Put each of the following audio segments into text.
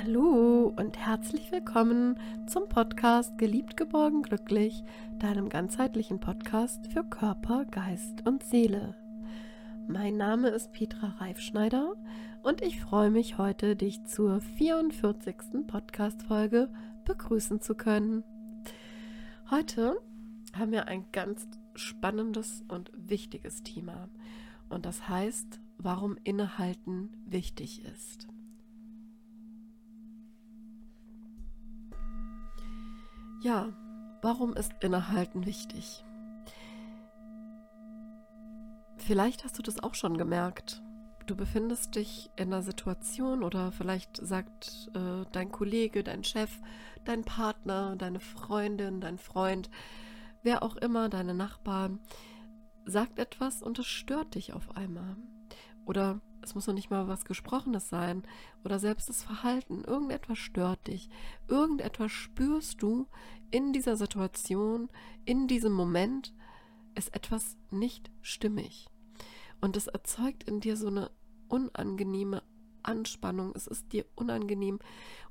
Hallo und herzlich willkommen zum Podcast Geliebt, geborgen, glücklich, deinem ganzheitlichen Podcast für Körper, Geist und Seele. Mein Name ist Petra Reifschneider und ich freue mich heute, dich zur 44. Podcast-Folge begrüßen zu können. Heute haben wir ein ganz spannendes und wichtiges Thema und das heißt, warum Innehalten wichtig ist. Ja, warum ist Innehalten wichtig? Vielleicht hast du das auch schon gemerkt. Du befindest dich in einer Situation oder vielleicht sagt äh, dein Kollege, dein Chef, dein Partner, deine Freundin, dein Freund, wer auch immer, deine Nachbarn, sagt etwas und es stört dich auf einmal. Oder es muss noch nicht mal was Gesprochenes sein oder selbst das Verhalten. Irgendetwas stört dich. Irgendetwas spürst du in dieser Situation, in diesem Moment, ist etwas nicht stimmig. Und es erzeugt in dir so eine unangenehme Anspannung. Es ist dir unangenehm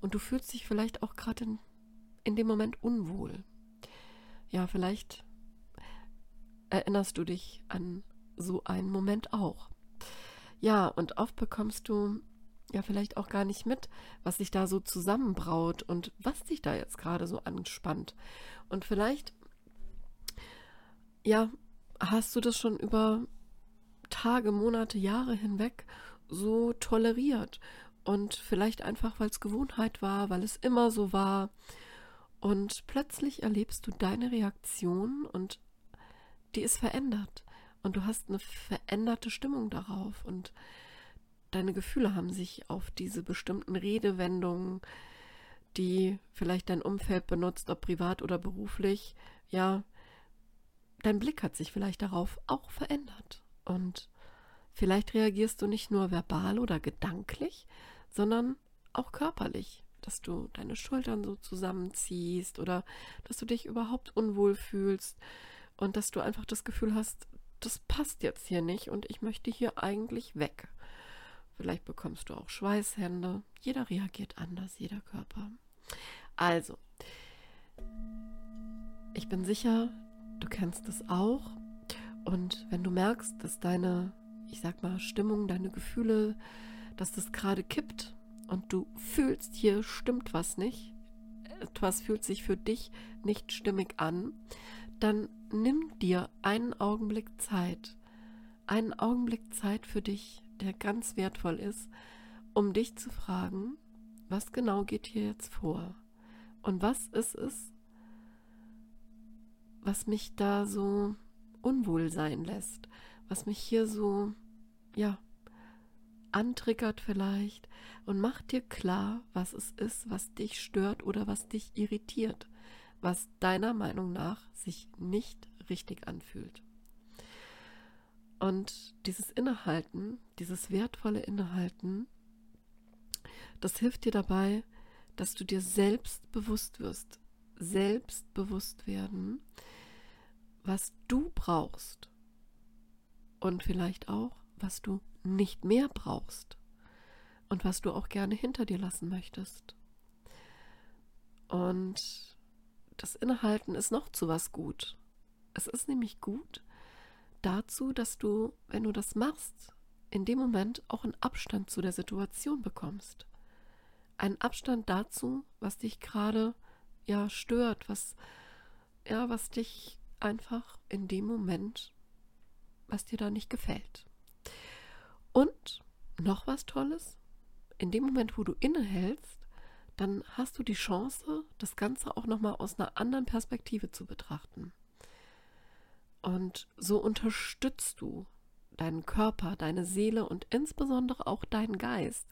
und du fühlst dich vielleicht auch gerade in, in dem Moment unwohl. Ja, vielleicht erinnerst du dich an so einen Moment auch. Ja, und oft bekommst du ja vielleicht auch gar nicht mit, was sich da so zusammenbraut und was dich da jetzt gerade so anspannt. Und vielleicht, ja, hast du das schon über Tage, Monate, Jahre hinweg so toleriert. Und vielleicht einfach, weil es Gewohnheit war, weil es immer so war. Und plötzlich erlebst du deine Reaktion und die ist verändert und du hast eine veränderte Stimmung darauf und deine Gefühle haben sich auf diese bestimmten Redewendungen, die vielleicht dein Umfeld benutzt, ob privat oder beruflich, ja, dein Blick hat sich vielleicht darauf auch verändert. Und vielleicht reagierst du nicht nur verbal oder gedanklich, sondern auch körperlich, dass du deine Schultern so zusammenziehst oder dass du dich überhaupt unwohl fühlst und dass du einfach das Gefühl hast, das passt jetzt hier nicht und ich möchte hier eigentlich weg. Vielleicht bekommst du auch Schweißhände. Jeder reagiert anders, jeder Körper. Also, ich bin sicher, du kennst es auch. Und wenn du merkst, dass deine, ich sag mal, Stimmung, deine Gefühle, dass das gerade kippt und du fühlst, hier stimmt was nicht, etwas fühlt sich für dich nicht stimmig an, dann nimm dir einen Augenblick Zeit, einen Augenblick Zeit für dich, der ganz wertvoll ist, um dich zu fragen, was genau geht hier jetzt vor? Und was ist es, was mich da so unwohl sein lässt, was mich hier so, ja, antriggert vielleicht? Und mach dir klar, was es ist, was dich stört oder was dich irritiert was deiner Meinung nach sich nicht richtig anfühlt. Und dieses Innehalten, dieses wertvolle Innehalten, das hilft dir dabei, dass du dir selbst bewusst wirst, selbst bewusst werden, was du brauchst und vielleicht auch, was du nicht mehr brauchst und was du auch gerne hinter dir lassen möchtest. Und das Innehalten ist noch zu was gut. Es ist nämlich gut dazu, dass du, wenn du das machst, in dem Moment auch einen Abstand zu der Situation bekommst. Einen Abstand dazu, was dich gerade ja stört, was ja, was dich einfach in dem Moment, was dir da nicht gefällt. Und noch was Tolles, in dem Moment, wo du innehältst, dann hast du die Chance, das Ganze auch nochmal aus einer anderen Perspektive zu betrachten. Und so unterstützt du deinen Körper, deine Seele und insbesondere auch deinen Geist,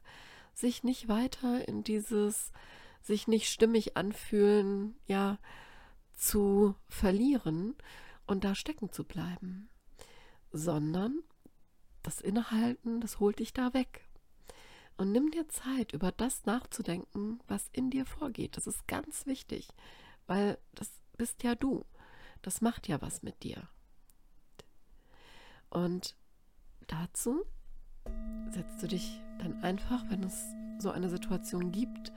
sich nicht weiter in dieses sich nicht stimmig anfühlen, ja, zu verlieren und da stecken zu bleiben, sondern das Innehalten, das holt dich da weg. Und nimm dir Zeit, über das nachzudenken, was in dir vorgeht. Das ist ganz wichtig, weil das bist ja du. Das macht ja was mit dir. Und dazu setzt du dich dann einfach, wenn es so eine Situation gibt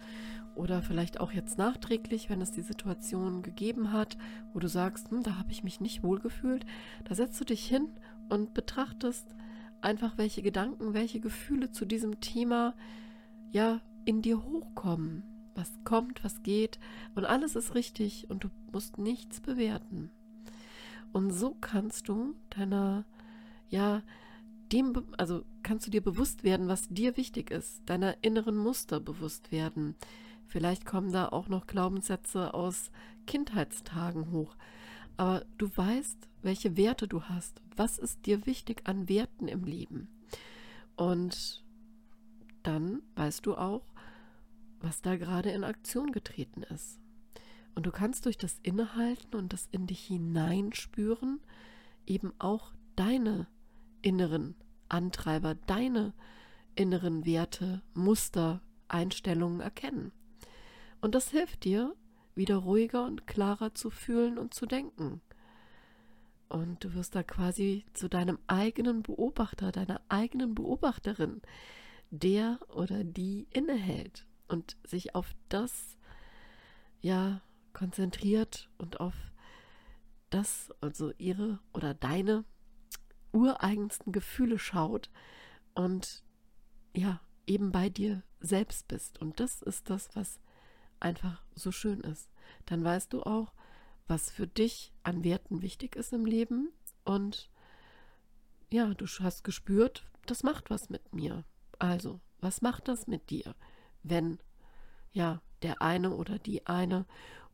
oder vielleicht auch jetzt nachträglich, wenn es die Situation gegeben hat, wo du sagst, hm, da habe ich mich nicht wohl gefühlt, da setzt du dich hin und betrachtest einfach, welche Gedanken, welche Gefühle zu diesem Thema ja in dir hochkommen. Was kommt, was geht und alles ist richtig und du musst nichts bewerten. Und so kannst du deiner, ja, dem, also kannst du dir bewusst werden, was dir wichtig ist, deiner inneren Muster bewusst werden. Vielleicht kommen da auch noch Glaubenssätze aus Kindheitstagen hoch. Aber du weißt, welche Werte du hast. Was ist dir wichtig an Werten im Leben? Und dann weißt du auch, was da gerade in Aktion getreten ist. Und du kannst durch das Innehalten und das in dich hineinspüren eben auch deine inneren Antreiber, deine inneren Werte, Muster, Einstellungen erkennen. Und das hilft dir, wieder ruhiger und klarer zu fühlen und zu denken. Und du wirst da quasi zu deinem eigenen Beobachter, deiner eigenen Beobachterin, der oder die innehält und sich auf das ja konzentriert und auf das, also ihre oder deine ureigensten Gefühle schaut und ja, eben bei dir selbst bist. Und das ist das, was einfach so schön ist. Dann weißt du auch, was für dich an Werten wichtig ist im Leben und ja, du hast gespürt, das macht was mit mir. Also, was macht das mit dir, wenn ja, der eine oder die eine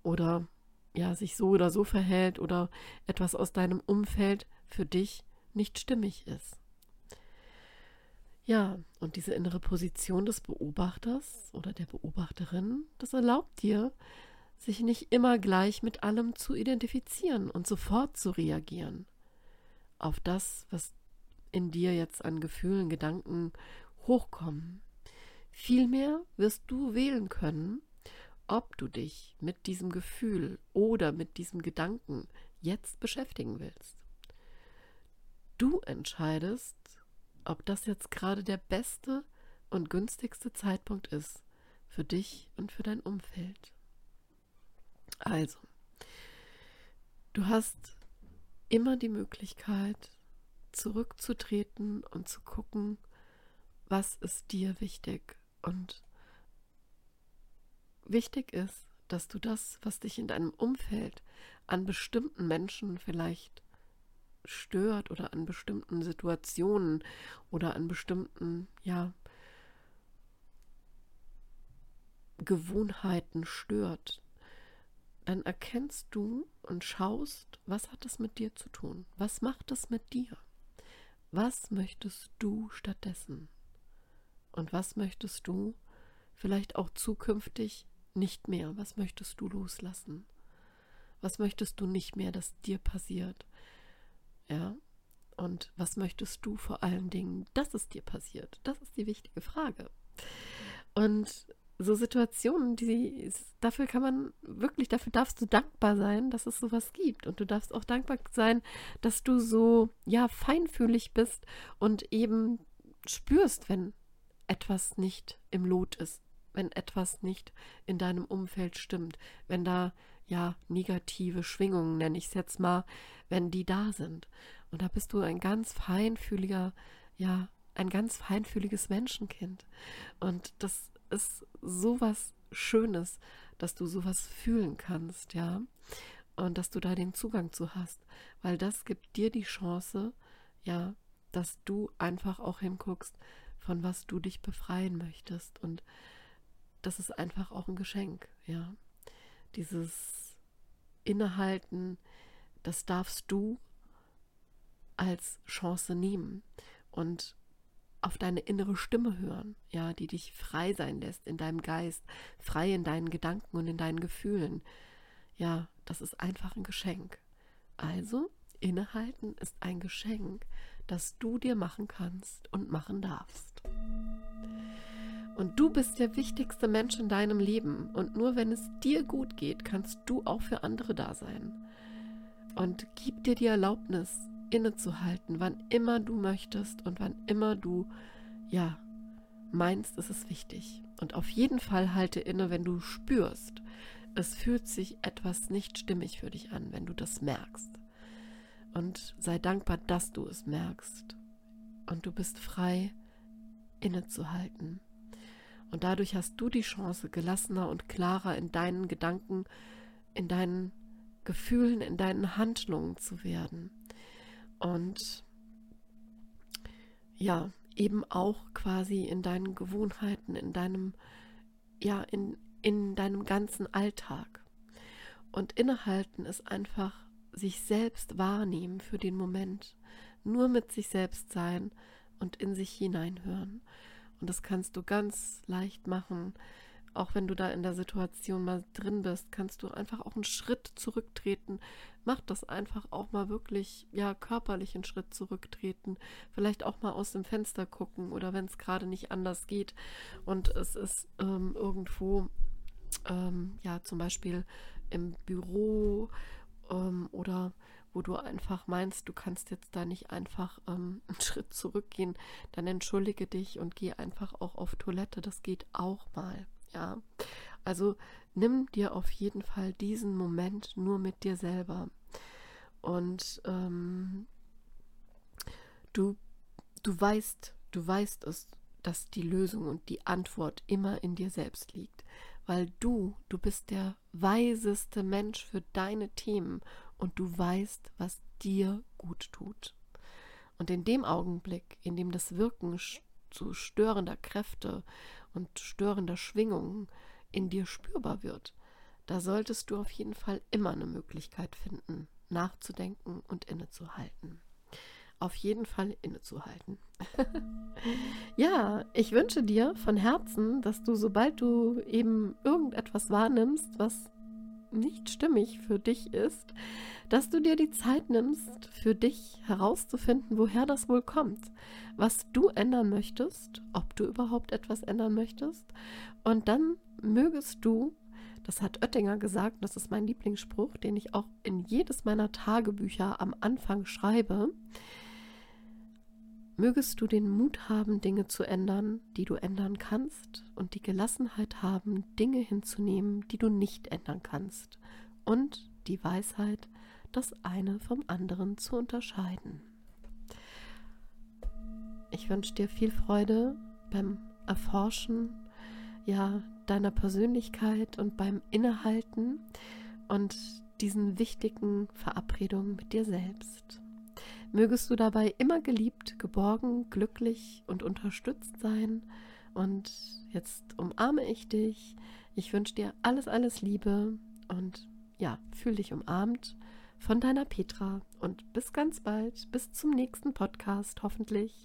oder ja, sich so oder so verhält oder etwas aus deinem Umfeld für dich nicht stimmig ist. Ja, und diese innere Position des Beobachters oder der Beobachterin, das erlaubt dir, sich nicht immer gleich mit allem zu identifizieren und sofort zu reagieren auf das, was in dir jetzt an Gefühlen, Gedanken hochkommen. Vielmehr wirst du wählen können, ob du dich mit diesem Gefühl oder mit diesem Gedanken jetzt beschäftigen willst. Du entscheidest, ob das jetzt gerade der beste und günstigste Zeitpunkt ist für dich und für dein Umfeld. Also, du hast immer die Möglichkeit, zurückzutreten und zu gucken, was ist dir wichtig. Und wichtig ist, dass du das, was dich in deinem Umfeld an bestimmten Menschen vielleicht stört oder an bestimmten Situationen oder an bestimmten, ja, Gewohnheiten stört, dann erkennst du und schaust, was hat das mit dir zu tun? Was macht das mit dir? Was möchtest du stattdessen? Und was möchtest du vielleicht auch zukünftig nicht mehr? Was möchtest du loslassen? Was möchtest du nicht mehr, dass dir passiert? Ja? Und was möchtest du vor allen Dingen, dass es dir passiert? Das ist die wichtige Frage. Und so Situationen, die dafür kann man wirklich, dafür darfst du dankbar sein, dass es sowas gibt. Und du darfst auch dankbar sein, dass du so ja feinfühlig bist und eben spürst, wenn etwas nicht im Lot ist, wenn etwas nicht in deinem Umfeld stimmt, wenn da ja negative Schwingungen, nenne ich es jetzt mal, wenn die da sind. Und da bist du ein ganz feinfühliger, ja, ein ganz feinfühliges Menschenkind. Und das ist sowas Schönes, dass du sowas fühlen kannst, ja. Und dass du da den Zugang zu hast. Weil das gibt dir die Chance, ja, dass du einfach auch hinguckst, von was du dich befreien möchtest. Und das ist einfach auch ein Geschenk, ja. Dieses Innehalten, das darfst du als Chance nehmen und auf deine innere Stimme hören, ja, die dich frei sein lässt in deinem Geist, frei in deinen Gedanken und in deinen Gefühlen. Ja, das ist einfach ein Geschenk. Also, innehalten ist ein Geschenk, das du dir machen kannst und machen darfst. Und du bist der wichtigste Mensch in deinem Leben. Und nur wenn es dir gut geht, kannst du auch für andere da sein. Und gib dir die Erlaubnis, innezuhalten, wann immer du möchtest und wann immer du, ja, meinst, ist es wichtig. Und auf jeden Fall halte inne, wenn du spürst, es fühlt sich etwas nicht stimmig für dich an, wenn du das merkst. Und sei dankbar, dass du es merkst. Und du bist frei, innezuhalten. Und dadurch hast du die Chance, gelassener und klarer in deinen Gedanken, in deinen Gefühlen, in deinen Handlungen zu werden. Und ja, eben auch quasi in deinen Gewohnheiten, in deinem, ja, in, in deinem ganzen Alltag. Und innehalten ist einfach sich selbst wahrnehmen für den Moment, nur mit sich selbst sein und in sich hineinhören. Und das kannst du ganz leicht machen, auch wenn du da in der Situation mal drin bist, kannst du einfach auch einen Schritt zurücktreten. Mach das einfach auch mal wirklich, ja, körperlich einen Schritt zurücktreten. Vielleicht auch mal aus dem Fenster gucken oder wenn es gerade nicht anders geht und es ist ähm, irgendwo, ähm, ja, zum Beispiel im Büro ähm, oder wo du einfach meinst, du kannst jetzt da nicht einfach ähm, einen Schritt zurückgehen, dann entschuldige dich und geh einfach auch auf Toilette. Das geht auch mal. Ja, also nimm dir auf jeden Fall diesen Moment nur mit dir selber. Und ähm, du, du weißt, du weißt es, dass die Lösung und die Antwort immer in dir selbst liegt. Weil du, du bist der weiseste Mensch für deine Themen und du weißt, was dir gut tut. Und in dem Augenblick, in dem das Wirken zu störender Kräfte und störender Schwingungen in dir spürbar wird, da solltest du auf jeden Fall immer eine Möglichkeit finden, nachzudenken und innezuhalten. Auf jeden Fall innezuhalten. ja, ich wünsche dir von Herzen, dass du, sobald du eben irgendetwas wahrnimmst, was nicht stimmig für dich ist, dass du dir die Zeit nimmst, für dich herauszufinden, woher das wohl kommt, was du ändern möchtest, ob du überhaupt etwas ändern möchtest. Und dann mögest du, das hat Oettinger gesagt, das ist mein Lieblingsspruch, den ich auch in jedes meiner Tagebücher am Anfang schreibe, Mögest du den Mut haben, Dinge zu ändern, die du ändern kannst, und die Gelassenheit haben, Dinge hinzunehmen, die du nicht ändern kannst, und die Weisheit, das eine vom anderen zu unterscheiden. Ich wünsche dir viel Freude beim Erforschen ja, deiner Persönlichkeit und beim Innehalten und diesen wichtigen Verabredungen mit dir selbst. Mögest du dabei immer geliebt, geborgen, glücklich und unterstützt sein. Und jetzt umarme ich dich. Ich wünsche dir alles, alles Liebe und ja, fühl dich umarmt von deiner Petra. Und bis ganz bald, bis zum nächsten Podcast hoffentlich.